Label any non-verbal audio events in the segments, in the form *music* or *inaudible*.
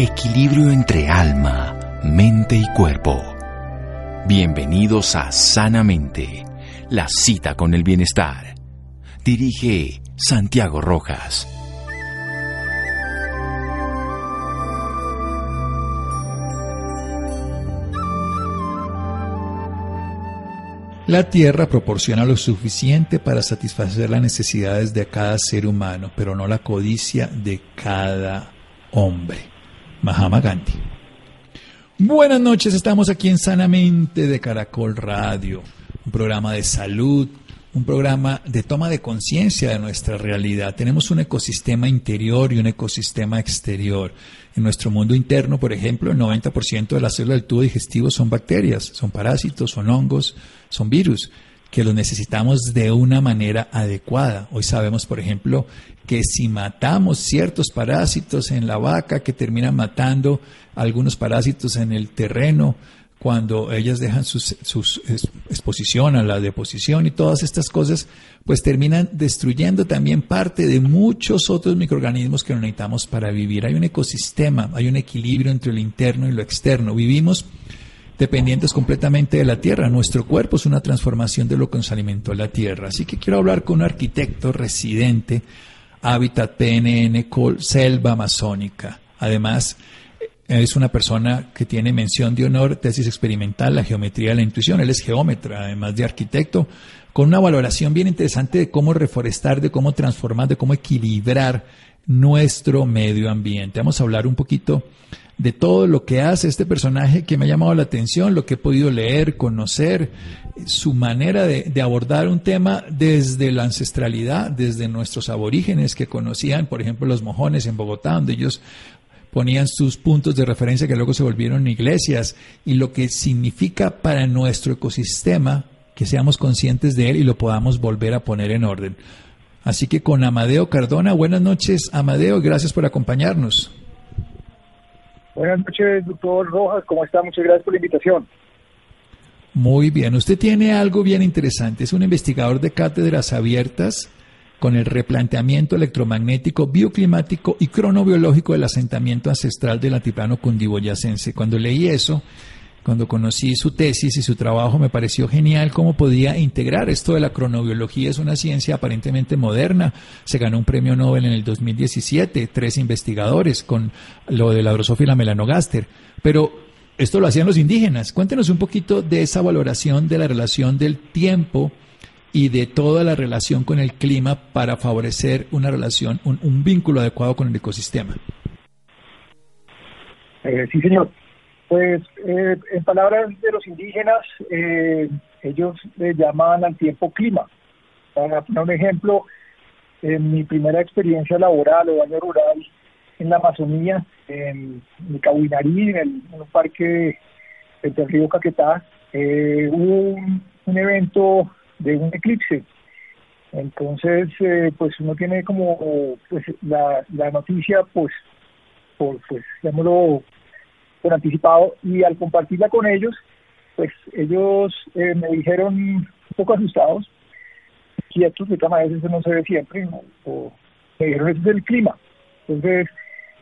Equilibrio entre alma, mente y cuerpo. Bienvenidos a Sanamente, la cita con el bienestar. Dirige Santiago Rojas. La Tierra proporciona lo suficiente para satisfacer las necesidades de cada ser humano, pero no la codicia de cada hombre. Mahama Gandhi. Buenas noches, estamos aquí en Sanamente de Caracol Radio, un programa de salud, un programa de toma de conciencia de nuestra realidad. Tenemos un ecosistema interior y un ecosistema exterior. En nuestro mundo interno, por ejemplo, el 90% de las células del tubo digestivo son bacterias, son parásitos, son hongos, son virus que los necesitamos de una manera adecuada. Hoy sabemos, por ejemplo, que si matamos ciertos parásitos en la vaca que terminan matando algunos parásitos en el terreno, cuando ellas dejan su exposición a la deposición y todas estas cosas, pues terminan destruyendo también parte de muchos otros microorganismos que necesitamos para vivir. Hay un ecosistema, hay un equilibrio entre lo interno y lo externo. Vivimos dependientes completamente de la tierra. Nuestro cuerpo es una transformación de lo que nos alimentó la tierra. Así que quiero hablar con un arquitecto residente, Hábitat PNN Col Selva Amazónica. Además, es una persona que tiene mención de honor, tesis experimental, la geometría de la intuición. Él es geómetra, además de arquitecto, con una valoración bien interesante de cómo reforestar, de cómo transformar, de cómo equilibrar nuestro medio ambiente. Vamos a hablar un poquito de todo lo que hace este personaje que me ha llamado la atención, lo que he podido leer, conocer, su manera de, abordar un tema desde la ancestralidad, desde nuestros aborígenes que conocían, por ejemplo, los mojones en Bogotá, donde ellos ponían sus puntos de referencia que luego se volvieron iglesias, y lo que significa para nuestro ecosistema que seamos conscientes de él y lo podamos volver a poner en orden. Así que con Amadeo Cardona, buenas noches Amadeo, gracias por acompañarnos. Buenas noches, doctor Rojas, ¿cómo está? Muchas gracias por la invitación. Muy bien, usted tiene algo bien interesante, es un investigador de cátedras abiertas con el replanteamiento electromagnético, bioclimático y cronobiológico del asentamiento ancestral del altiplano cundiboyacense. Cuando leí eso, cuando conocí su tesis y su trabajo, me pareció genial cómo podía integrar esto de la cronobiología. Es una ciencia aparentemente moderna. Se ganó un premio Nobel en el 2017, tres investigadores con lo de la drosófila melanogaster. Pero esto lo hacían los indígenas. Cuéntenos un poquito de esa valoración de la relación del tiempo y de toda la relación con el clima para favorecer una relación, un, vínculo adecuado con el ecosistema. Eh, sí, señor. Pues eh, en palabras de los indígenas, eh, ellos le llamaban al tiempo clima. Para poner un ejemplo, en mi primera experiencia laboral o año rural en la Amazonía, en Micahuinarí, en, un parque del río Caquetá, eh, hubo un, evento de un eclipse. Entonces, pues uno tiene como pues la, la noticia, pues, por, pues, llamémoslo por anticipado y al compartirla con ellos, pues ellos eh, me dijeron un poco asustados, quietos, de todas maneras eso no se ve siempre, o me dijeron es el clima. Entonces,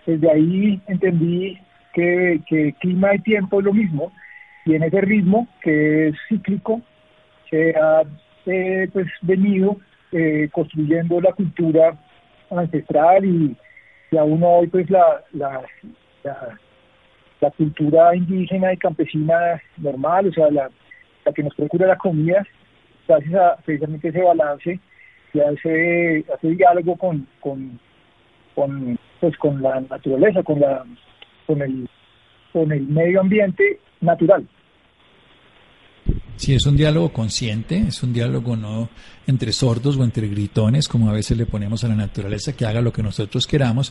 desde ahí entendí que, que clima y tiempo es lo mismo, y en ese ritmo que es cíclico, se ha eh, pues venido eh, construyendo la cultura ancestral y, y aún hoy pues la la cultura indígena y campesina normal, o sea, la, que nos procura la comida, gracias a precisamente ese balance y a ese, diálogo con, con, con, pues, con la naturaleza, con, la, con, el, con el medio ambiente natural. Sí, es un diálogo consciente, es un diálogo no entre sordos o entre gritones, como a veces le ponemos a la naturaleza que haga lo que nosotros queramos,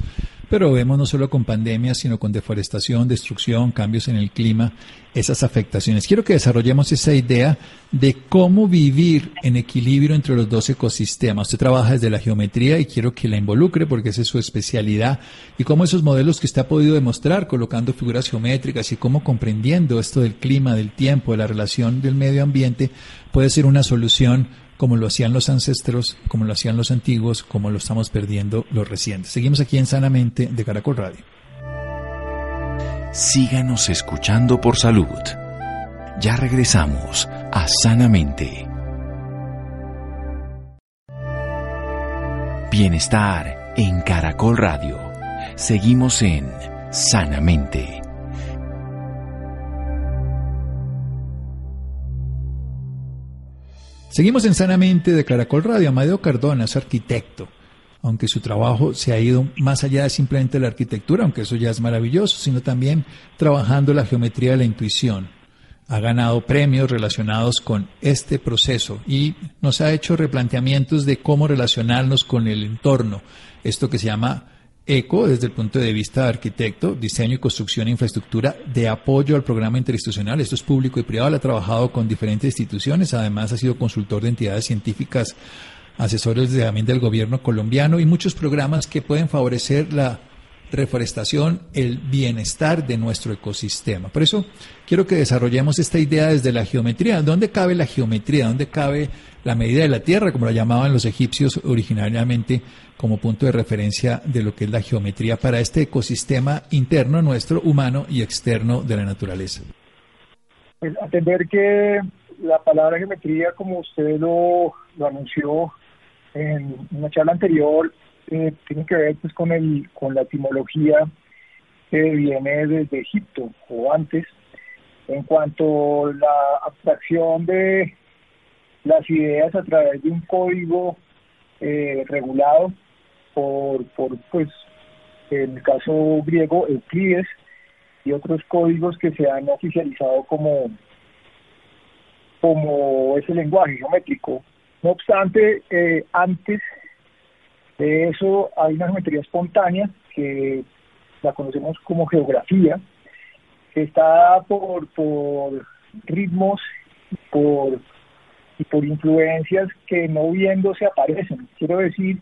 pero vemos no solo con pandemias, sino con deforestación, destrucción, cambios en el clima, esas afectaciones. Quiero que desarrollemos esa idea de cómo vivir en equilibrio entre los dos ecosistemas. Usted trabaja desde la geometría y quiero que la involucre porque esa es su especialidad y cómo esos modelos que usted ha podido demostrar colocando figuras geométricas y cómo comprendiendo esto del clima, del tiempo, de la relación del medio ambiente puede ser una solución como lo hacían los ancestros, como lo hacían los antiguos, como lo estamos perdiendo los recientes. Seguimos aquí en Sanamente de Caracol Radio. síganos escuchando por salud. Ya regresamos a Sanamente. Bienestar en Caracol Radio. Seguimos en Sanamente. Seguimos en Sanamente de Caracol Radio. Amadeo Cardona es arquitecto, aunque su trabajo se ha ido más allá de simplemente la arquitectura, aunque eso ya es maravilloso, sino también trabajando la geometría de la intuición. Ha ganado premios relacionados con este proceso y nos ha hecho replanteamientos de cómo relacionarnos con el entorno, esto que se llama ECO desde el punto de vista de arquitecto, diseño y construcción e infraestructura de apoyo al programa interinstitucional. Esto es público y privado. ha trabajado con diferentes instituciones. Además, ha sido consultor de entidades científicas, asesores de, también del gobierno colombiano y muchos programas que pueden favorecer la reforestación, el bienestar de nuestro ecosistema. Por eso quiero que desarrollemos esta idea desde la geometría. ¿Dónde cabe la geometría? ¿Dónde cabe la medida de la Tierra, como la llamaban los egipcios originariamente como punto de referencia de lo que es la geometría para este ecosistema interno nuestro, humano y externo de la naturaleza? Pues atender que la palabra geometría, como usted lo, lo anunció en una charla anterior, eh, tiene que ver pues con el con la etimología que viene desde Egipto o antes. En cuanto a la abstracción de las ideas a través de un código eh, regulado por, por pues en el caso griego Euclides y otros códigos que se han oficializado como como ese lenguaje geométrico. No obstante eh, antes de eso hay una geometría espontánea que la conocemos como geografía, que está por, por ritmos por, y por influencias que no viéndose aparecen. Quiero decir,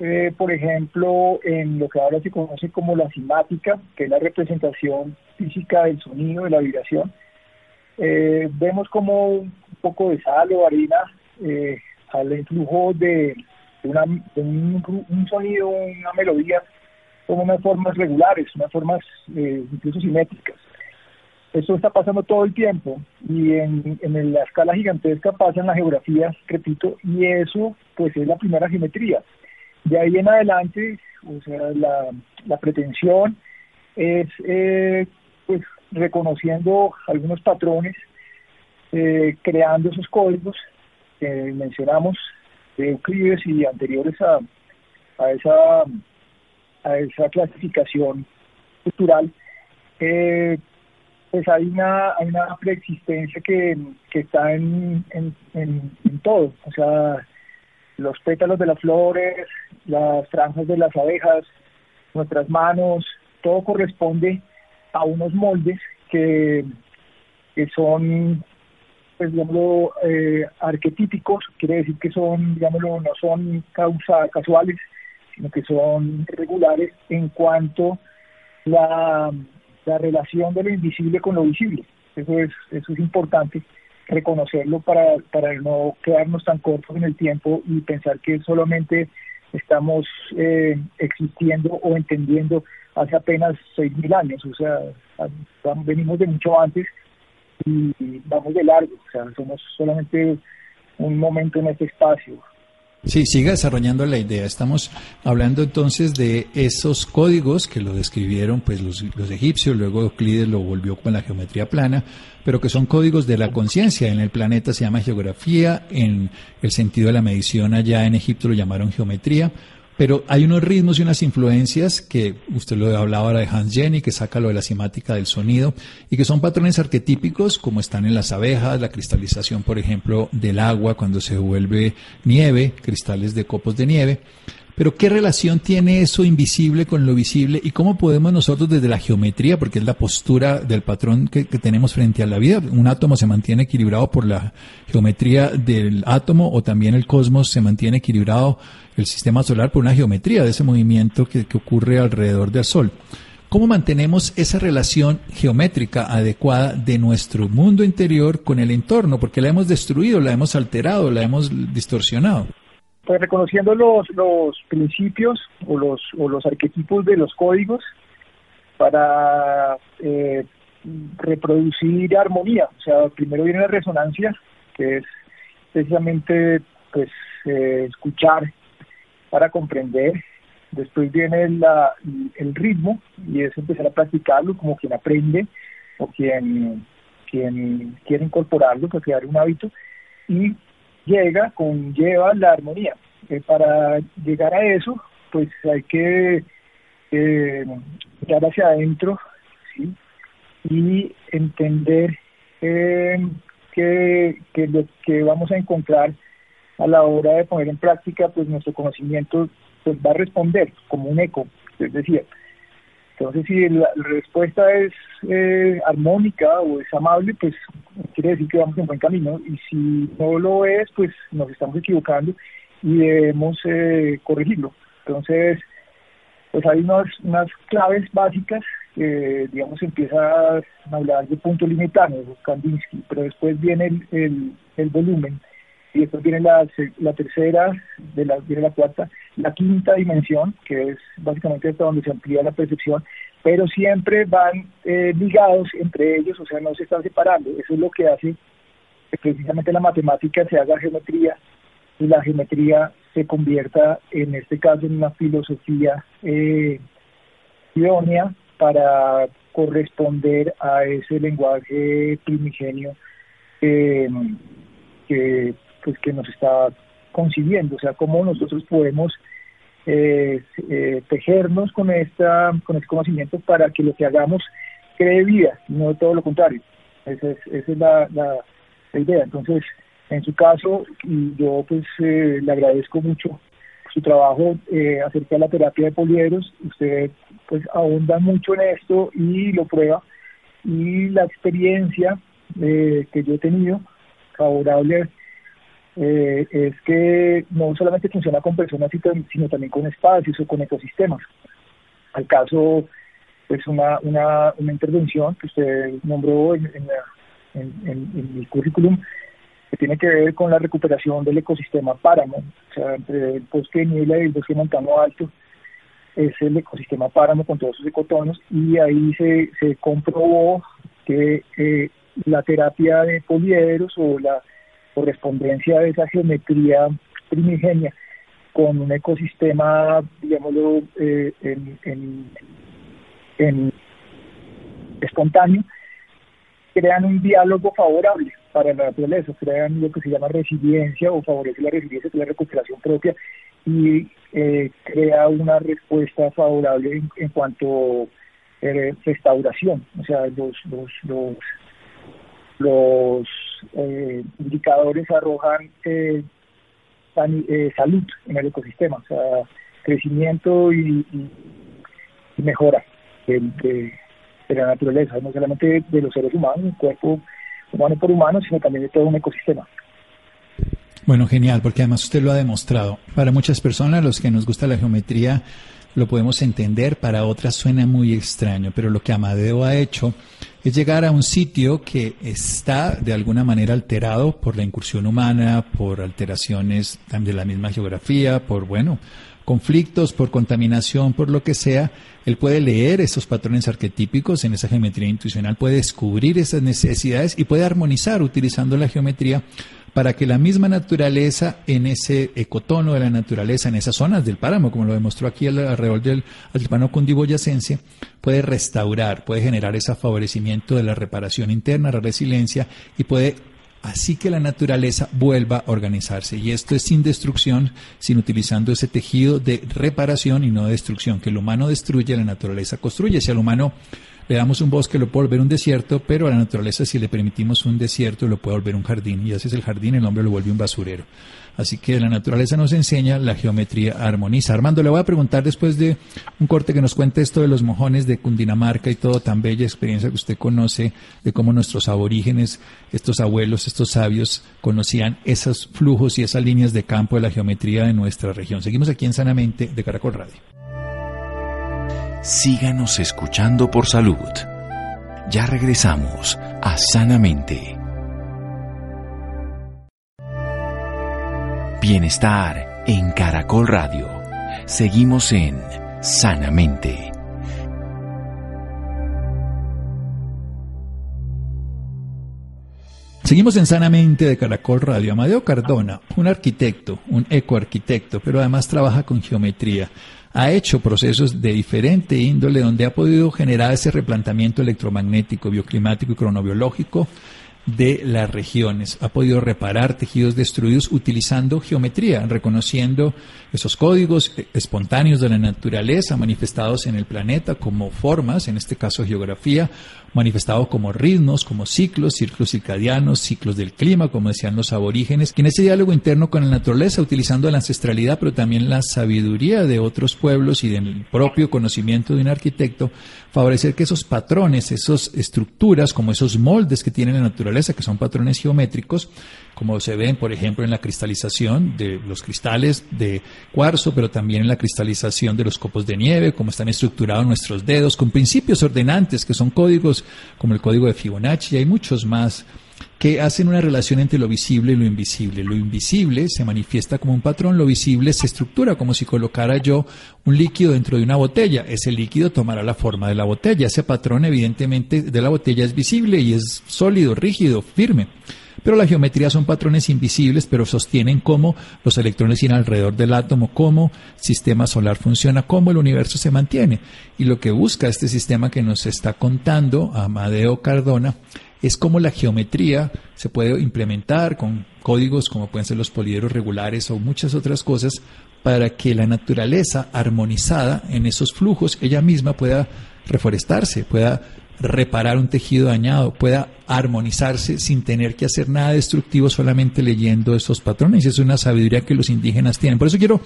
eh, por ejemplo, en lo que ahora se conoce como la simática, que es la representación física del sonido, de la vibración, eh, vemos como un poco de sal o harina eh, al influjo de un, sonido, una melodía, con unas formas regulares, unas formas eh, incluso simétricas. Eso está pasando todo el tiempo y en, en la escala gigantesca pasa en la geografía, repito, y eso pues es la primera geometría. De ahí en adelante, o sea, la, la pretensión es eh, pues reconociendo algunos patrones, eh, creando esos códigos que mencionamos Euclides y anteriores a, a, esa, a esa clasificación cultural, eh, pues hay una, hay una preexistencia que, que está en, en, en, todo, o sea, los pétalos de las flores, las franjas de las abejas, nuestras manos, todo corresponde a unos moldes que, que son pues digámoslo, eh, arquetípicos, quiere decir que son, digámoslo, no son causa, casuales, sino que son regulares en cuanto la, la relación de lo invisible con lo visible. Eso es, eso es importante reconocerlo para, para no quedarnos tan cortos en el tiempo y pensar que solamente estamos eh, existiendo o entendiendo hace apenas seis mil años, o sea, venimos de mucho antes y vamos de largo, o sea, somos solamente un momento en este espacio. Sí, siga desarrollando la idea. Estamos hablando entonces de esos códigos que lo describieron pues los, los egipcios, luego Euclides lo volvió con la geometría plana, pero que son códigos de la conciencia. En el planeta se llama geografía, en el sentido de la medición allá en Egipto lo llamaron geometría. Pero hay unos ritmos y unas influencias que usted lo hablaba ahora de Hans Jenny, que saca lo de la simática del sonido, y que son patrones arquetípicos como están en las abejas, la cristalización, por ejemplo, del agua cuando se vuelve nieve, cristales de copos de nieve. Pero ¿qué relación tiene eso invisible con lo visible y cómo podemos nosotros desde la geometría, porque es la postura del patrón que, tenemos frente a la vida, un átomo se mantiene equilibrado por la geometría del átomo o también el cosmos se mantiene equilibrado, el sistema solar, por una geometría de ese movimiento que, ocurre alrededor del Sol? ¿Cómo mantenemos esa relación geométrica adecuada de nuestro mundo interior con el entorno? Porque la hemos destruido, la hemos alterado, la hemos distorsionado pues reconociendo los, los principios o los, o los arquetipos de los códigos, para eh, reproducir armonía. O sea, primero viene la resonancia, que es precisamente pues eh, escuchar para comprender. Después viene la, el ritmo y es empezar a practicarlo como quien aprende o quien, quien quiere incorporarlo para crear un hábito. Y llega, conlleva la armonía. Eh, para llegar a eso, pues hay que eh, mirar hacia adentro ¿sí? y entender eh, que, que lo que vamos a encontrar a la hora de poner en práctica, pues nuestro conocimiento pues va a responder como un eco, es decir, entonces si la, respuesta es eh, armónica o es amable, pues quiere decir que vamos en buen camino y si no lo es, pues nos estamos equivocando y debemos eh, corregirlo. Entonces, pues hay unas, unas claves básicas que, digamos, empieza a hablar de punto limitado, Kandinsky, pero después viene el, el, volumen y después viene la, la tercera, de la, viene la cuarta, la quinta dimensión, que es básicamente hasta donde se amplía la percepción, pero siempre van eh, ligados entre ellos, o sea, no se están separando. Eso es lo que hace que precisamente la matemática se haga geometría y la geometría se convierta, en este caso, en una filosofía eh, idónea para corresponder a ese lenguaje primigenio eh, que, pues, que nos está concibiendo, o sea, cómo nosotros podemos eh, eh, tejernos con, esta, con este conocimiento para que lo que hagamos cree vida, no todo lo contrario. Esa es, esa es la, la, idea. Entonces, en su caso, y yo pues eh, le agradezco mucho su trabajo eh, acerca de la terapia de poliedros. Usted pues ahonda mucho en esto y lo prueba. Y la experiencia eh, que yo he tenido favorable eh, es que no solamente funciona con personas, sino también con espacios o con ecosistemas. Al caso, es una, una, una intervención que usted nombró en, en, en, el currículum que tiene que ver con la recuperación del ecosistema páramo, o sea, entre el bosque de niebla y el bosque montano alto, es el ecosistema páramo con todos sus ecotonos, y ahí se, se comprobó que eh, la terapia de poliedros o la correspondencia de esa geometría primigenia con un ecosistema, digámoslo, eh, en, en, espontáneo, crean un diálogo favorable para la naturaleza, crean lo que se llama resiliencia o favorece la resiliencia, la recuperación propia, y eh, crea una respuesta favorable en, cuanto a eh, restauración, o sea, los, los, los los eh, indicadores arrojan eh, eh, salud en el ecosistema, o sea, crecimiento y, mejora de, la naturaleza, no solamente de los seres humanos, cuerpo humano por humano, sino también de todo un ecosistema. Bueno, genial, porque además usted lo ha demostrado. Para muchas personas, los que nos gusta la geometría, lo podemos entender, para otras suena muy extraño, pero lo que Amadeo ha hecho es llegar a un sitio que está de alguna manera alterado por la incursión humana, por alteraciones de la misma geografía, por, bueno, conflictos, por contaminación, por lo que sea, él puede leer esos patrones arquetípicos en esa geometría intuicional, puede descubrir esas necesidades y puede armonizar utilizando la geometría para que la misma naturaleza en ese ecotono de la naturaleza, en esas zonas del páramo, como lo demostró aquí alrededor del altiplano cundiboyacense, puede restaurar, puede generar ese favorecimiento de la reparación interna, la resiliencia y puede así que la naturaleza vuelva a organizarse. Y esto es sin destrucción, sino utilizando ese tejido de reparación y no de destrucción, que el humano destruye, la naturaleza construye. Si al humano le damos un bosque, lo puede volver un desierto, pero a la naturaleza si le permitimos un desierto, lo puede volver un jardín. Y así es el jardín, el hombre lo vuelve un basurero. Así que la naturaleza nos enseña, la geometría armoniza. Armando, le voy a preguntar después de un corte que nos cuente esto de los mojones de Cundinamarca y todo, tan bella experiencia que usted conoce, de cómo nuestros aborígenes, estos abuelos, estos sabios, conocían esos flujos y esas líneas de campo de la geometría de nuestra región. Seguimos aquí en Sanamente de Caracol Radio síganos escuchando por salud. Ya regresamos a Sanamente. Bienestar en Caracol Radio. Seguimos en Sanamente. Seguimos en Sanamente de Caracol Radio. Amadeo Cardona, un arquitecto, un ecoarquitecto, pero además trabaja con geometría. Ha hecho procesos de diferente índole donde ha podido generar ese replanteamiento electromagnético, bioclimático y cronobiológico de las regiones. Ha podido reparar tejidos destruidos utilizando geometría, reconociendo esos códigos espontáneos de la naturaleza manifestados en el planeta como formas, en este caso geografía, manifestados como ritmos, como ciclos, ciclos circadianos, ciclos del clima, como decían los aborígenes, que en ese diálogo interno con la naturaleza, utilizando la ancestralidad, pero también la sabiduría de otros pueblos y del propio conocimiento de un arquitecto, favorecer que esos patrones, esas estructuras, como esos moldes que tiene la naturaleza, que son patrones geométricos, como se ven, por ejemplo, en la cristalización de los cristales de cuarzo, pero también en la cristalización de los copos de nieve, como están estructurados nuestros dedos, con principios ordenantes, que son códigos como el código de Fibonacci, y hay muchos más que hacen una relación entre lo visible y lo invisible. Lo invisible se manifiesta como un patrón, lo visible se estructura como si colocara yo un líquido dentro de una botella. Ese líquido tomará la forma de la botella. Ese patrón evidentemente de la botella es visible y es sólido, rígido, firme. Pero la geometría son patrones invisibles, pero sostienen cómo los electrones giran alrededor del átomo, cómo el sistema solar funciona, cómo el universo se mantiene. Y lo que busca este sistema que nos está contando Amadeo Cardona es cómo la geometría se puede implementar con códigos como pueden ser los poliedros regulares o muchas otras cosas para que la naturaleza armonizada en esos flujos ella misma pueda reforestarse, pueda reparar un tejido dañado, pueda armonizarse sin tener que hacer nada destructivo solamente leyendo esos patrones. Es una sabiduría que los indígenas tienen. Por eso quiero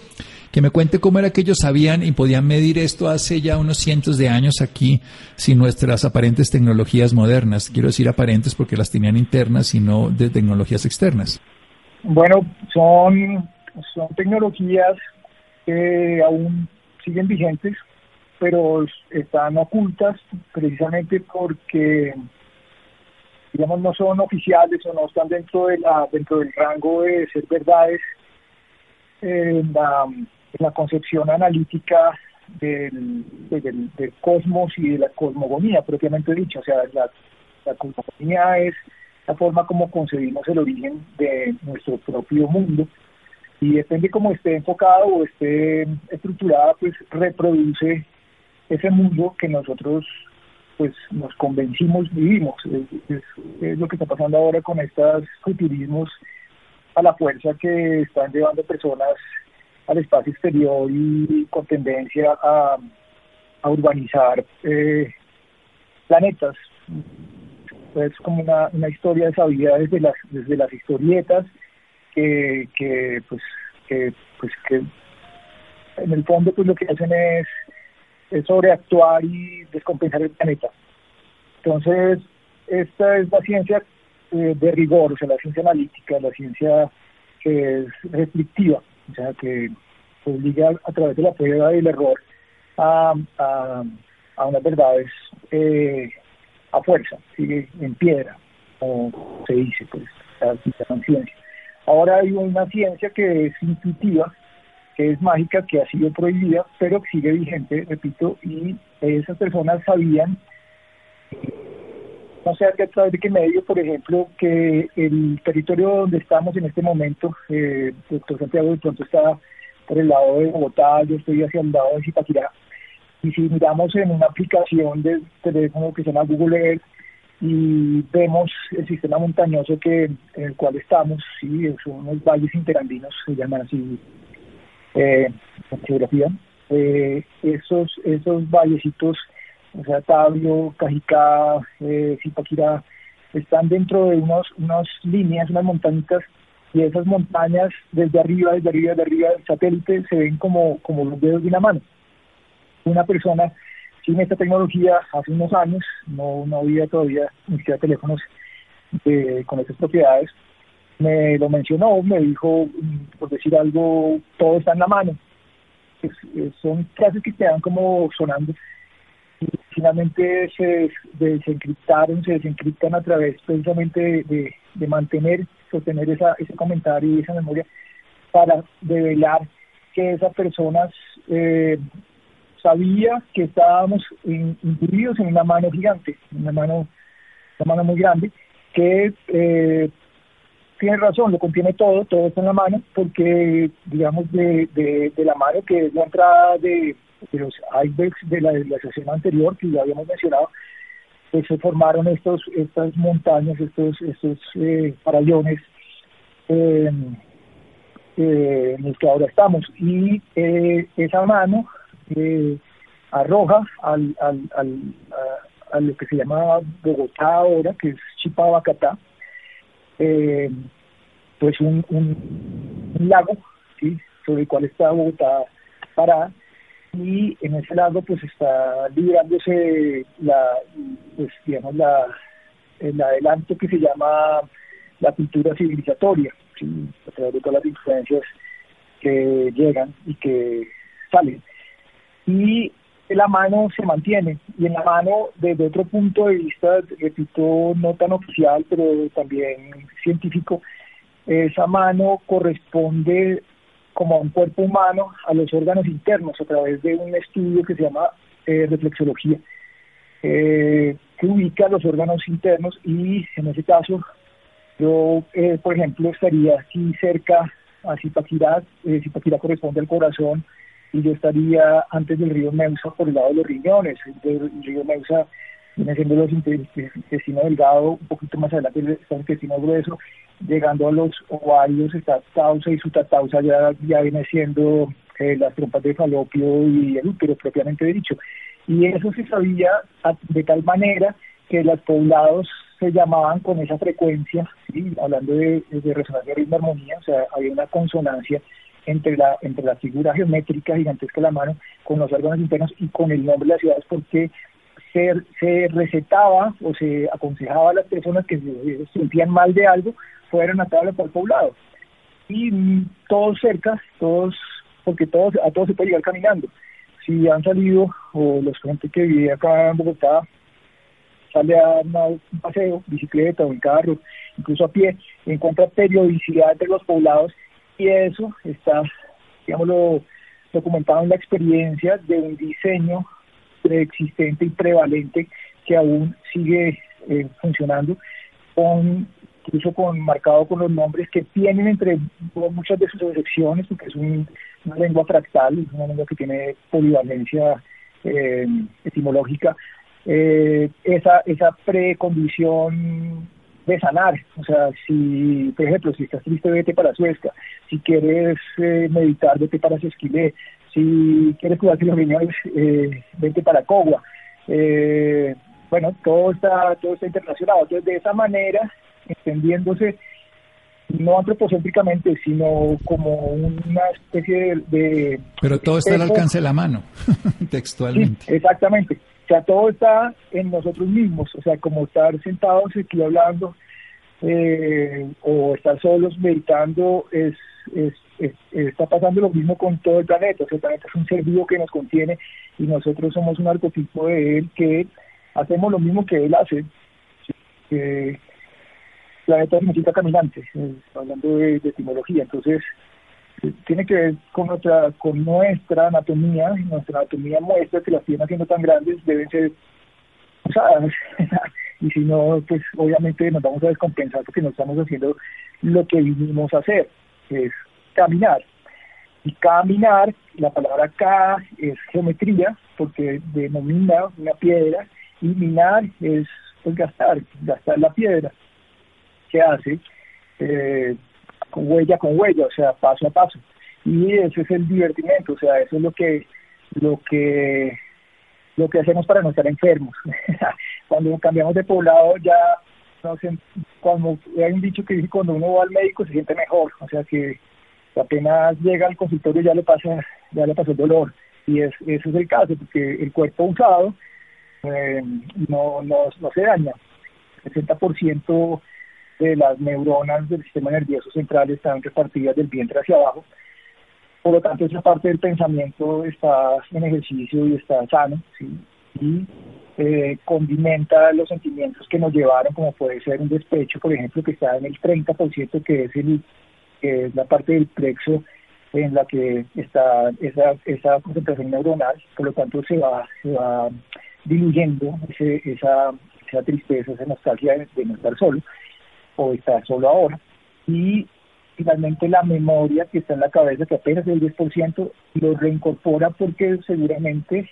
que me cuente cómo era que ellos sabían y podían medir esto hace ya unos cientos de años aquí sin nuestras aparentes tecnologías modernas. Quiero decir aparentes porque las tenían internas y no de tecnologías externas. Bueno, son, son tecnologías que aún siguen vigentes pero están ocultas precisamente porque digamos no son oficiales o no están dentro de la dentro del rango de ser verdades en la, concepción analítica del, del, cosmos y de la cosmogonía propiamente dicho o sea la, la cosmogonía es la forma como concebimos el origen de nuestro propio mundo y depende cómo esté enfocado o esté estructurada pues reproduce ese mundo que nosotros pues nos convencimos vivimos. Es, lo que está pasando ahora con estos futurismos a la fuerza que están llevando personas al espacio exterior y con tendencia a, urbanizar eh, planetas. Es como una, una historia de sabida desde las, desde las historietas que, que pues que pues que en el fondo pues lo que hacen es sobreactuar y descompensar el planeta. Entonces, esta es la ciencia eh, de rigor, o sea, la ciencia analítica, la ciencia que es restrictiva, o sea, que obliga a través de la prueba y el error a, a, unas verdades eh, a fuerza, en piedra, como se dice, pues, la ciencia. Ahora hay una ciencia que es intuitiva, que es mágica, que ha sido prohibida, pero sigue vigente, repito, y esas personas sabían, no sé a través de qué medio, por ejemplo, que el territorio donde estamos en este momento, eh, doctor Santiago de pronto está por el lado de Bogotá, yo estoy hacia el lado de Zipaquirá, y si miramos en una aplicación de teléfono que se llama Google Earth, y vemos el sistema montañoso que en el cual estamos, sí, son unos valles interandinos, se llaman así eh, geografía, eh, esos, esos vallecitos, o sea, Tabio, Cajicá, eh, están dentro de unos, unas líneas, unas montañitas, y esas montañas desde arriba, desde arriba, desde arriba del satélite se ven como, como los dedos de una mano. Una persona sin esta tecnología hace unos años, no, no había todavía ni siquiera teléfonos con estas propiedades, me lo mencionó, me dijo, por decir algo, todo está en la mano. Son frases que quedan como sonando. Y finalmente se desencriptaron, se desencriptan a través precisamente de, de, mantener, sostener esa, ese comentario y esa memoria para develar que esas personas eh, sabía que estábamos incluidos en una mano gigante, una mano, una mano muy grande, que eh, tiene razón, lo contiene todo, todo está en la mano, porque digamos de, la mano que es la entrada de, los icebergs de la, de sesión anterior que ya habíamos mencionado, pues se formaron estos estas montañas, estos estos eh, farallones eh, eh, en los que ahora estamos. Y eh, esa mano eh, arroja al, al, al a, lo que se llama Bogotá ahora, que es Chipabacatá, eh, pues un, un, lago ¿sí? sobre el cual está Bogotá parada y en ese lago pues está librándose la pues digamos la el adelanto que se llama la cultura civilizatoria ¿sí? a través de todas las influencias que llegan y que salen y la mano se mantiene y en la mano desde otro punto de vista repito no tan oficial pero también científico esa mano corresponde como a un cuerpo humano a los órganos internos a través de un estudio que se llama eh, reflexología, eh, que ubica los órganos internos y en ese caso yo, eh, por ejemplo, estaría aquí cerca a Zipaquirá, eh, Zipaquirá corresponde al corazón y yo estaría antes del río Meusa por el lado de los riñones, el río Meusa viene siendo los intestino delgado, un poquito más adelante está el intestino grueso, llegando a los ovarios está tausa y su tatausa ya, ya viene siendo eh, las trompas de falopio y el útero propiamente dicho. Y eso se sabía de tal manera que los poblados se llamaban con esa frecuencia, hablando de, de resonancia ritmo armonía, o sea, había una consonancia entre la entre la figura geométrica gigantesca de la mano con los órganos internos y con el nombre de las ciudades porque se, se recetaba o se aconsejaba a las personas que se sentían mal de algo fueron a por el poblado. Y todos cerca, todos, porque todos, a todos se puede llegar caminando. Si han salido, o los gente que vive acá en Bogotá, sale a un paseo, bicicleta o en carro, incluso a pie, encuentra periodicidad entre los poblados y eso está, digámoslo, documentado en la experiencia de un diseño preexistente y prevalente que aún sigue eh, funcionando con incluso con marcado con los nombres que tienen entre muchas de sus excepciones, porque es una lengua fractal, es una lengua que tiene polivalencia eh, etimológica, eh, esa, esa precondición de sanar, o sea, si, por ejemplo, si estás triste, vete para Suezca, si quieres eh, meditar, vete para Sesquilé, si quieres cuidarte los riñones, eh, vete para Cogua, eh, bueno, todo está, todo está internacionado, entonces de esa manera extendiéndose no antropocéntricamente, sino como una especie de... Pero todo está al alcance de la mano, *laughs* textualmente. exactamente. Sea, todo está en nosotros mismos. O sea, como estar sentados aquí hablando eh, o estar solos meditando, es, es, está pasando lo mismo con todo el planeta. O sea, el planeta es un ser vivo que nos contiene y nosotros somos un arquetipo de él que hacemos lo mismo que él hace. Eh, planeta significa caminante, eh, hablando de, etimología, entonces tiene que ver con nuestra, con nuestra anatomía, nuestra anatomía muestra que las piernas siendo tan grandes deben ser usadas, *laughs* y si no, pues obviamente nos vamos a descompensar porque no estamos haciendo lo que vinimos a hacer, que es caminar. Y caminar, la palabra K es geometría, porque denomina una piedra, y minar es pues, gastar, gastar la piedra. Que hace eh, con huella con huella, o sea, paso a paso. Y ese es el divertimento, o sea, eso es lo que lo que lo que hacemos para no estar enfermos. *laughs* cuando cambiamos de poblado ya no sé, cuando hay un dicho que dice cuando uno va al médico se siente mejor, o sea que apenas llega al consultorio ya le pasa ya le pasó el dolor y es ese es el caso porque el cuerpo usado eh, no, no, no se daña. El 60% de las neuronas del sistema nervioso central están repartidas del vientre hacia abajo. Por lo tanto, esa parte del pensamiento está en ejercicio y está sano, ¿sí? y eh, condimenta los sentimientos que nos llevaron, como puede ser un despecho, por ejemplo, que está en el 30%, que es, el, que es la parte del plexo en la que está esa, esa concentración neuronal, por lo tanto se va, se va diluyendo ese, esa esa tristeza, esa nostalgia de, no estar solo o estar solo ahora. Y finalmente la memoria que está en la cabeza, que apenas es el 10%, lo reincorpora porque seguramente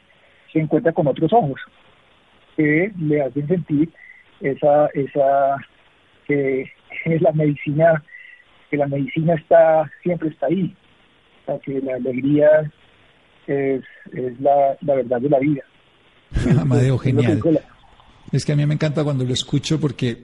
se encuentra con otros ojos que le hacen sentir esa, esa que la medicina, que la medicina está, siempre está ahí, que la alegría es, es la, la verdad de la vida. *laughs* Amadeo, genial. Es que a mí me encanta cuando lo escucho porque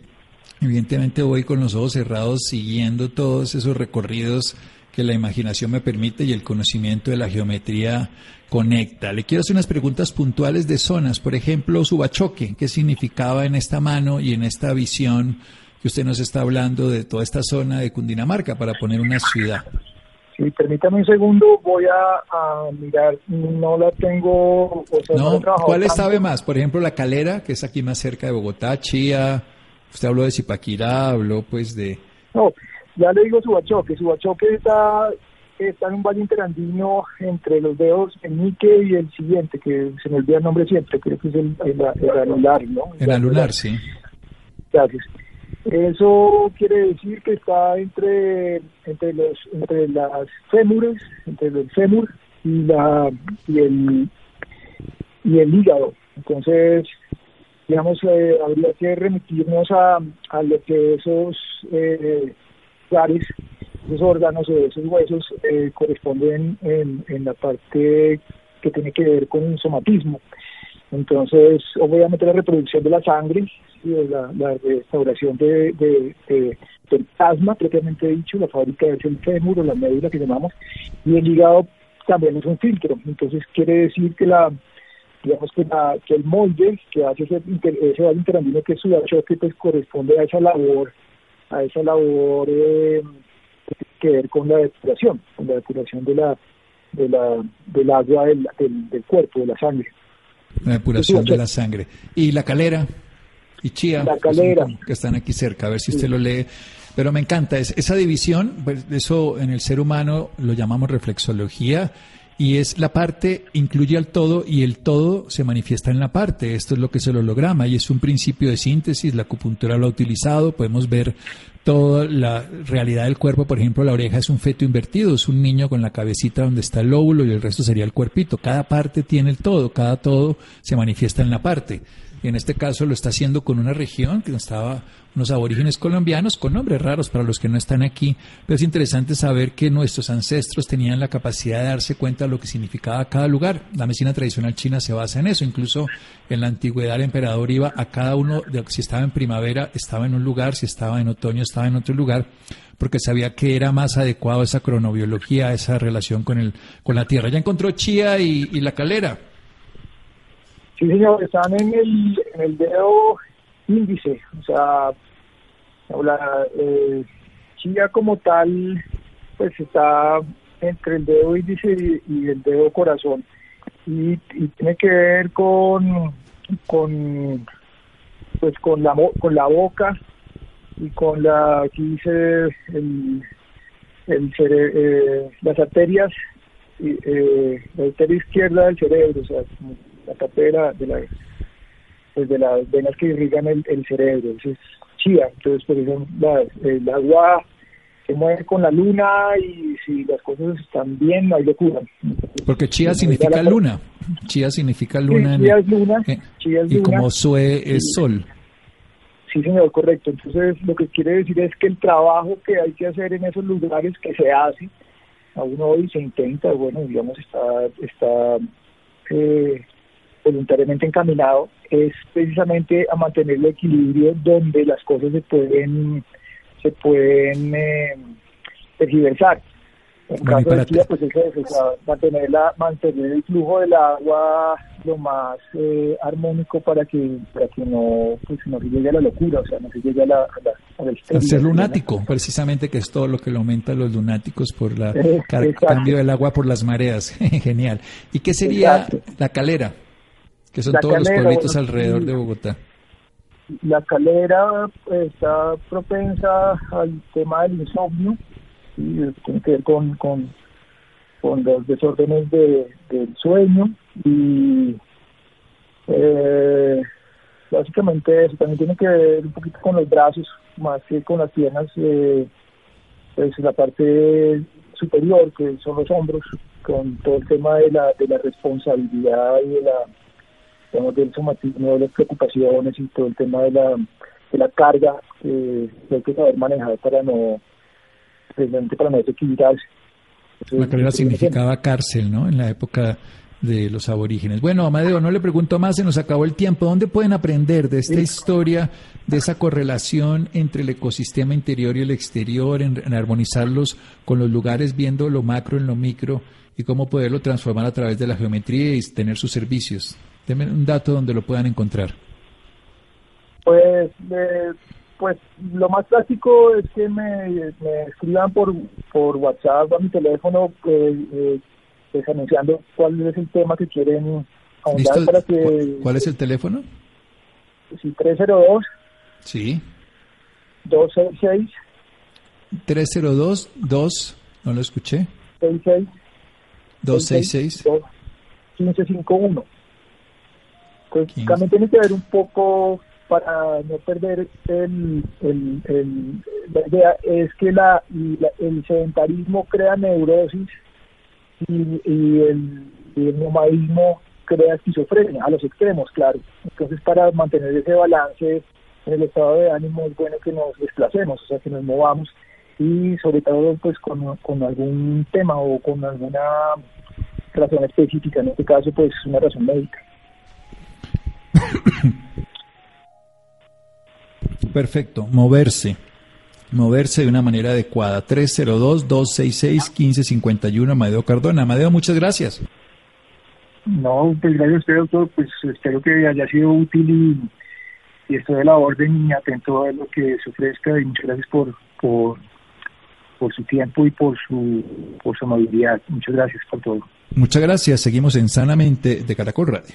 evidentemente voy con los ojos cerrados siguiendo todos esos recorridos que la imaginación me permite y el conocimiento de la geometría conecta. Le quiero hacer unas preguntas puntuales de zonas. Por ejemplo, Subachoque, ¿qué significaba en esta mano y en esta visión que usted nos está hablando de toda esta zona de Cundinamarca para poner una ciudad? Sí, permítame un segundo, voy a, mirar, no la tengo... no, ¿cuál sabe más? Por ejemplo, La Calera, que es aquí más cerca de Bogotá, Chía, usted habló de Zipaquirá, habló pues de... No, ya le digo Subachoque, Subachoque está, está en un valle interandino entre los dedos en Nique y el siguiente, que se me olvida el nombre siempre, creo que es el, anular, ¿no? El, anular, sí. Gracias. Eso quiere decir que está entre entre los entre las fémures, entre el fémur y la y el y el hígado. Entonces, digamos, eh, habría que remitirnos a, a lo que esos eh, esos órganos o esos huesos eh, corresponden en, en la parte que tiene que ver con el somatismo. Entonces, obviamente la reproducción de la sangre, la, restauración de, del plasma, propiamente dicho, la fábrica es el fémur o la médula que llamamos, y el hígado también es un filtro. Entonces, quiere decir que la digamos que, la, que el molde que hace ese, ese interandino que es su que pues corresponde a esa labor, a esa labor eh, que ver con la depuración, con la depuración de la, de la, del agua del, del cuerpo, de la sangre. La depuración de la sangre. ¿Y la calera? y Chía, la calera. Que, están aquí cerca, a ver si usted lo lee. Pero me encanta, es, esa división, pues eso en el ser humano lo llamamos reflexología, y es la parte incluye al todo y el todo se manifiesta en la parte. Esto es lo que es el holograma y es un principio de síntesis. La acupuntura lo ha utilizado. Podemos ver toda la realidad del cuerpo. Por ejemplo, la oreja es un feto invertido, es un niño con la cabecita donde está el lóbulo y el resto sería el cuerpito. Cada parte tiene el todo, cada todo se manifiesta en la parte en este caso lo está haciendo con una región que estaba unos aborígenes colombianos con nombres raros para los que no están aquí, pero es interesante saber que nuestros ancestros tenían la capacidad de darse cuenta de lo que significaba cada lugar. La medicina tradicional china se basa en eso, incluso en la antigüedad el emperador iba a cada uno, si estaba en primavera estaba en un lugar, si estaba en otoño estaba en otro lugar, porque sabía que era más adecuado esa cronobiología, esa relación con, el, con la tierra. Ya encontró Chía y la calera. Sí, señor, están en el, en el dedo índice, o sea, la eh, chía como tal, pues está entre el dedo índice y, el dedo corazón. Y, tiene que ver con, con pues con la con la boca y con la aquí dice el, el eh, las arterias eh, la arteria izquierda del cerebro o sea la parte de, la, de, la, pues de las venas que irrigan el, el cerebro, eso es chía, entonces por eso la, el agua se mueve con la luna y si las cosas están bien, no hay locura. Porque chía significa luna, chía significa luna. chía es luna, eh, y como sue es sol. Sí, señor, correcto. Entonces, lo que quiere decir es que el trabajo que hay que hacer en esos lugares que se hace, aún hoy se intenta, bueno, digamos, está, está eh, voluntariamente encaminado es precisamente a mantener el equilibrio donde las cosas se pueden se pueden eh, tergiversar. En caso de Chía, pues es mantener, la, mantener el flujo del agua lo más eh, armónico para que para que no pues no se llegue a la locura, o sea, no se llegue a la, a ser lunático, precisamente que es todo lo que lo aumenta los lunáticos por la cambio del agua por las mareas. *laughs* Genial. ¿Y qué sería la calera? Que son todos los pueblitos alrededor de Bogotá. La calera pues, está propensa al tema del insomnio, y tiene que ver con, con, los desórdenes de, del sueño y eh, básicamente eso también tiene que ver un poquito con los brazos más que con las piernas eh, pues la parte superior que son los hombros con todo el tema de la, de la responsabilidad y de la digamos, del somatismo de las preocupaciones y todo el tema de la, de la carga que hay que saber manejar para no precisamente para no desequilibrarse la carrera significaba cárcel, ¿no? En la época de los aborígenes. Bueno, Amadeo, no le pregunto más, se nos acabó el tiempo. ¿Dónde pueden aprender de esta historia, de esa correlación entre el ecosistema interior y el exterior, en, armonizarlos con los lugares, viendo lo macro en lo micro y cómo poderlo transformar a través de la geometría y tener sus servicios? Denme un dato donde lo puedan encontrar. Pues, pues lo más clásico es que me, escriban por, por WhatsApp a mi teléfono, pues, eh, pues, anunciando cuál es el tema que quieren ahondar para que... ¿Cuál es el teléfono? Sí, 302. Sí. 266. 302, 2, no lo escuché. 66. 266. 1551. Pues también tiene que ver un poco para no perder el, el, la idea es que la, el sedentarismo crea neurosis y, el, el nomadismo crea esquizofrenia, a los extremos, claro. Entonces, para mantener ese balance en el estado de ánimo es bueno que nos desplacemos, o sea, que nos movamos y sobre todo pues con, con algún tema o con alguna razón específica, en este caso pues una razón médica. *coughs* Perfecto, moverse. Moverse de una manera adecuada. 302-266-1551, Amadeo Cardona. Amadeo, muchas gracias. No, pues gracias a usted, doctor. Pues espero que haya sido útil y, estoy de la orden y atento a lo que se ofrezca. Y muchas gracias por, por, por su tiempo y por su, por su amabilidad. Muchas gracias por todo. Muchas gracias. Seguimos en Sanamente de Caracol Radio.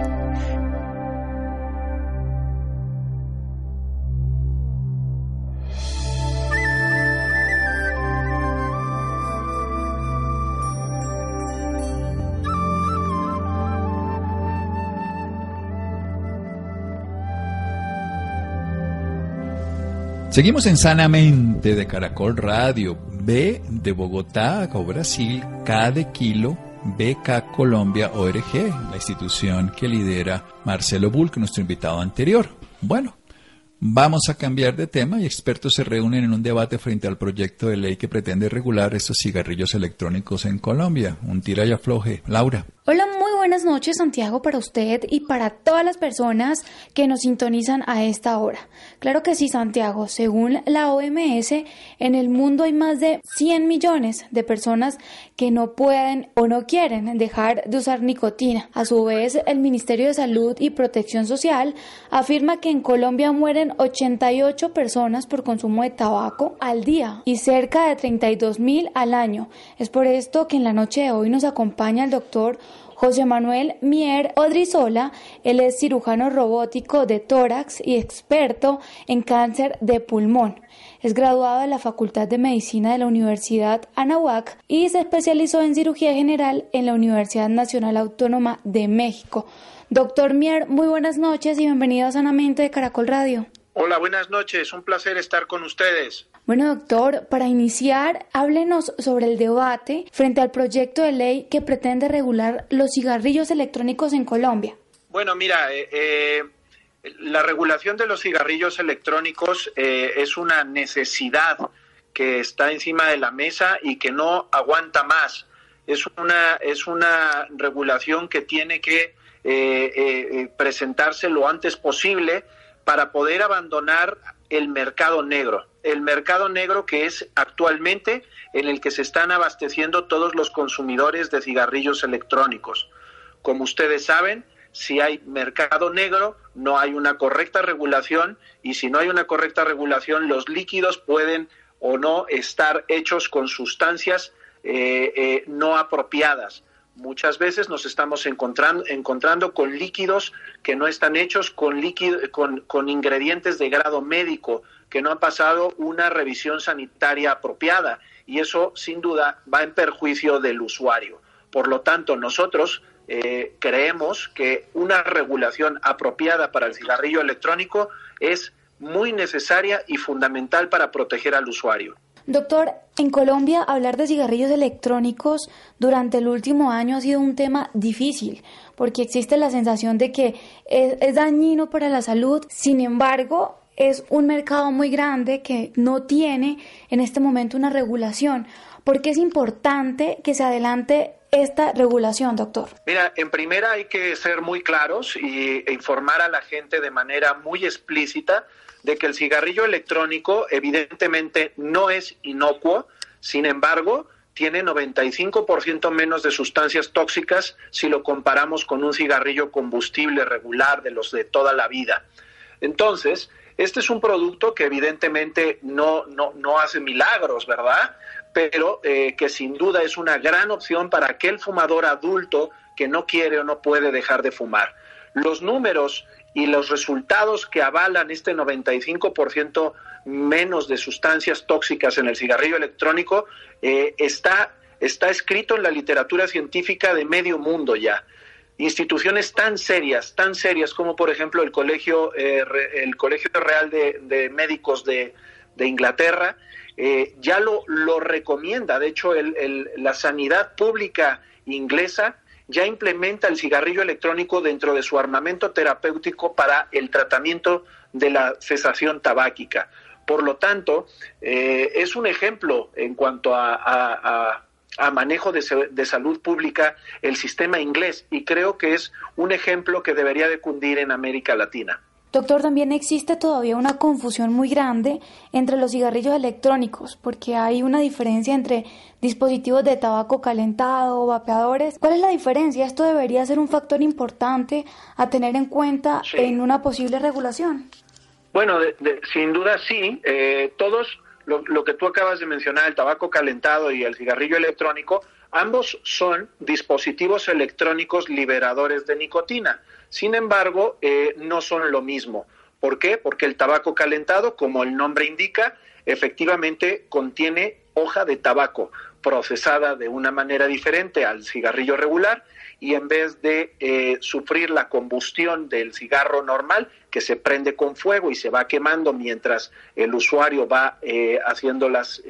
Seguimos en Sanamente de Caracol Radio. B de Bogotá o Brasil, K de Kilo, BK Colombia ORG, la institución que lidera Marcelo Bulk, nuestro invitado anterior. Bueno, Vamos a cambiar de tema y expertos se reúnen en un debate frente al proyecto de ley que pretende regular estos cigarrillos electrónicos en Colombia. Un tira y afloje. Laura. Hola, buenas noches Santiago para usted y para todas las personas que nos sintonizan a esta hora. Claro que sí Santiago, según la OMS, en el mundo hay más de 100 millones de personas que no pueden o no quieren dejar de usar nicotina. A su vez, el Ministerio de Salud y Protección Social afirma que en Colombia mueren 88 personas por consumo de tabaco al día y cerca de 32 mil al año. Es por esto que en la noche de hoy nos acompaña el doctor José Manuel Mier Odrizola, él es cirujano robótico de tórax y experto en cáncer de pulmón. Es graduado de la Facultad de Medicina de la Universidad Anahuac y se especializó en cirugía general en la Universidad Nacional Autónoma de México. Doctor Mier, muy buenas noches y bienvenido a Sanamente de Caracol Radio. Hola, buenas noches. Un placer estar con ustedes. Bueno, doctor, para iniciar, háblenos sobre el debate frente al proyecto de ley que pretende regular los cigarrillos electrónicos en Colombia. Bueno, mira, eh, eh, la regulación de los cigarrillos electrónicos eh, es una necesidad que está encima de la mesa y que no aguanta más. Es una, es una regulación que tiene que presentarse lo antes posible para poder abandonar el mercado negro. El mercado negro que es actualmente en el que se están abasteciendo todos los consumidores de cigarrillos electrónicos. Como ustedes saben, si hay mercado negro, no hay una correcta regulación y si no hay una correcta regulación, los líquidos pueden o no estar hechos con sustancias eh, eh, no apropiadas muchas veces nos estamos encontrando, encontrando con líquidos que no están hechos con, con, con ingredientes de grado médico, que no han pasado una revisión sanitaria apropiada y eso sin duda va en perjuicio del usuario. Por lo tanto, nosotros eh, creemos que una regulación apropiada para el cigarrillo electrónico es muy necesaria y fundamental para proteger al usuario. Doctor, en Colombia hablar de cigarrillos electrónicos durante el último año ha sido un tema difícil porque existe la sensación de que es, dañino para la salud. Sin embargo, es un mercado muy grande que no tiene en este momento una regulación. ¿Por qué es importante que se adelante esta regulación, doctor? Mira, en primera hay que ser muy claros y, e informar a la gente de manera muy explícita de que el cigarrillo electrónico evidentemente no es inocuo, sin embargo, tiene 95% menos de sustancias tóxicas si lo comparamos con un cigarrillo combustible regular de los de toda la vida. Entonces, este es un producto que evidentemente no, no, no hace milagros, ¿verdad? Pero eh, que sin duda es una gran opción para aquel fumador adulto que no quiere o no puede dejar de fumar. Los números y los resultados que avalan este 95% menos de sustancias tóxicas en el cigarrillo electrónico eh, está, está escrito en la literatura científica de medio mundo ya. Instituciones tan serias, tan serias como por ejemplo el Colegio, eh, el Colegio Real de, Médicos de, Inglaterra, eh, ya lo, lo recomienda. De hecho, la sanidad pública inglesa ya implementa el cigarrillo electrónico dentro de su armamento terapéutico para el tratamiento de la cesación tabáquica. Por lo tanto, eh, es un ejemplo en cuanto a, manejo de, de, salud pública el sistema inglés y creo que es un ejemplo que debería de cundir en América Latina. Doctor, también existe todavía una confusión muy grande entre los cigarrillos electrónicos, porque hay una diferencia entre dispositivos de tabaco calentado o vapeadores. ¿Cuál es la diferencia? Esto debería ser un factor importante a tener en cuenta en una posible regulación. Bueno, sin duda sí. Eh, todos, lo, lo que tú acabas de mencionar, el tabaco calentado y el cigarrillo electrónico, ambos son dispositivos electrónicos liberadores de nicotina sin embargo, eh, no son lo mismo. ¿Por qué? Porque el tabaco calentado, como el nombre indica, efectivamente contiene hoja de tabaco procesada de una manera diferente al cigarrillo regular y en vez de eh, sufrir la combustión del cigarro normal que se prende con fuego y se va quemando mientras el usuario va eh, haciendo las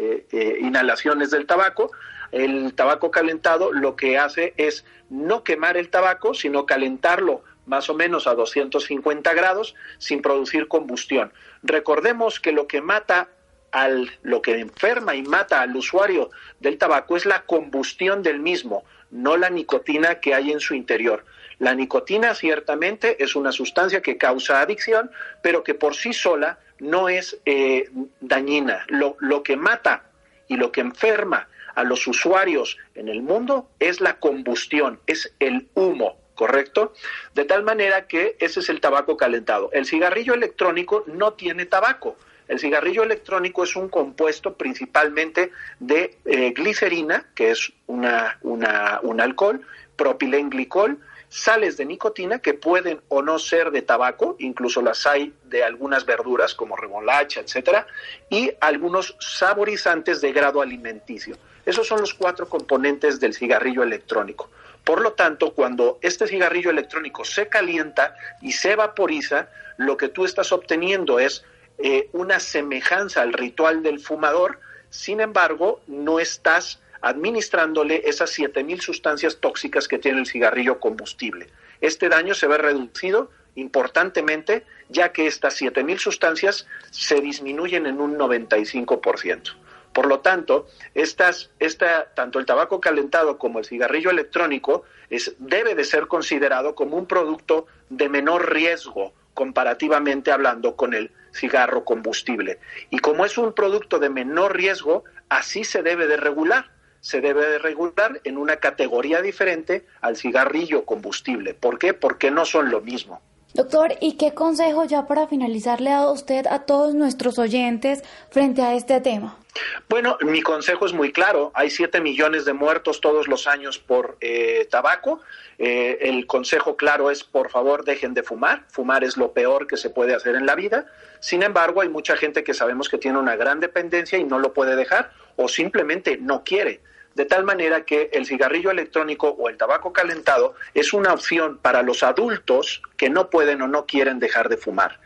inhalaciones del tabaco, el tabaco calentado lo que hace es no quemar el tabaco, sino calentarlo más o menos a 250 grados sin producir combustión. Recordemos que lo que mata al lo que enferma y mata al usuario del tabaco es la combustión del mismo, no la nicotina que hay en su interior. La nicotina ciertamente es una sustancia que causa adicción, pero que por sí sola no es eh, dañina. Lo, lo que mata y lo que enferma a los usuarios en el mundo es la combustión, es el humo. ¿Correcto? De tal manera que ese es el tabaco calentado. El cigarrillo electrónico no tiene tabaco. El cigarrillo electrónico es un compuesto principalmente de eh, glicerina, que es una, un alcohol, propilenglicol, sales de nicotina que pueden o no ser de tabaco, incluso las hay de algunas verduras como remolacha, etcétera, y algunos saborizantes de grado alimenticio. Esos son los cuatro componentes del cigarrillo electrónico. Por lo tanto, cuando este cigarrillo electrónico se calienta y se vaporiza, lo que tú estás obteniendo es eh, una semejanza al ritual del fumador, sin embargo, no estás administrándole esas 7.000 sustancias tóxicas que tiene el cigarrillo combustible. Este daño se ve reducido importantemente, ya que estas 7.000 sustancias se disminuyen en un 95%. Por lo tanto, estas, esta, tanto el tabaco calentado como el cigarrillo electrónico es, debe de ser considerado como un producto de menor riesgo comparativamente hablando con el cigarro combustible. Y como es un producto de menor riesgo, así se debe de regular. Se debe de regular en una categoría diferente al cigarrillo combustible. ¿Por qué? Porque no son lo mismo. Doctor, ¿y qué consejo ya para finalizar le ha dado usted a todos nuestros oyentes frente a este tema? Bueno, mi consejo es muy claro. Hay 7 millones de muertos todos los años por eh, tabaco. Eh, el consejo claro es, por favor, dejen de fumar. Fumar es lo peor que se puede hacer en la vida. Sin embargo, hay mucha gente que sabemos que tiene una gran dependencia y no lo puede dejar o simplemente no quiere de tal manera que el cigarrillo electrónico o el tabaco calentado es una opción para los adultos que no pueden o no quieren dejar de fumar.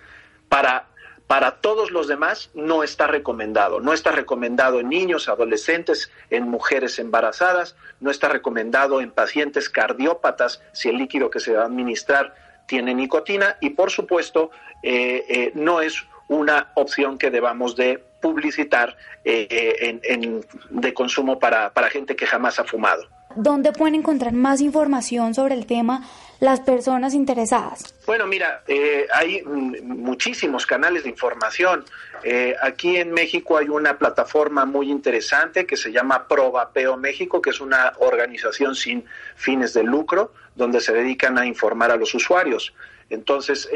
Para, para todos los demás no está recomendado. No está recomendado en niños, adolescentes, en mujeres embarazadas, no está recomendado en pacientes cardiópatas si el líquido que se va a administrar tiene nicotina y por supuesto eh, eh, no es una opción que debamos de publicitar eh, en, de consumo para, para gente que jamás ha fumado. ¿Dónde pueden encontrar más información sobre el tema las personas interesadas? Bueno, mira, eh, hay muchísimos canales de información. Eh, aquí en México hay una plataforma muy interesante que se llama Probapeo México, que es una organización sin fines de lucro, donde se dedican a informar a los usuarios. Entonces,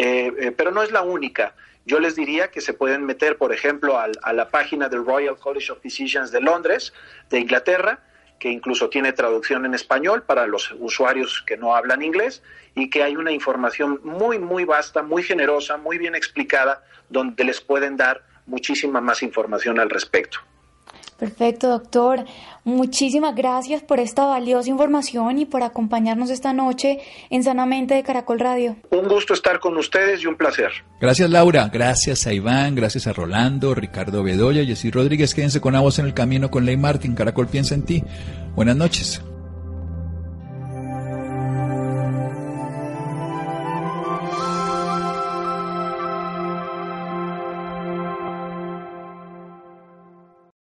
pero no es la única. Yo les diría que se pueden meter, por ejemplo, a la página del Royal College of Physicians de Londres, de Inglaterra, que incluso tiene traducción en español para los usuarios que no hablan inglés y que hay una información muy, muy vasta, muy generosa, muy bien explicada, donde les pueden dar muchísima más información al respecto. Perfecto, doctor. Muchísimas gracias por esta valiosa información y por acompañarnos esta noche en Sanamente de Caracol Radio. Un gusto estar con ustedes y un placer. Gracias, Laura. Gracias a Iván, gracias a Rolando, Ricardo Bedoya, Jessy Rodríguez. Quédense con la voz en el camino con Ley Martín. Caracol piensa en ti. Buenas noches.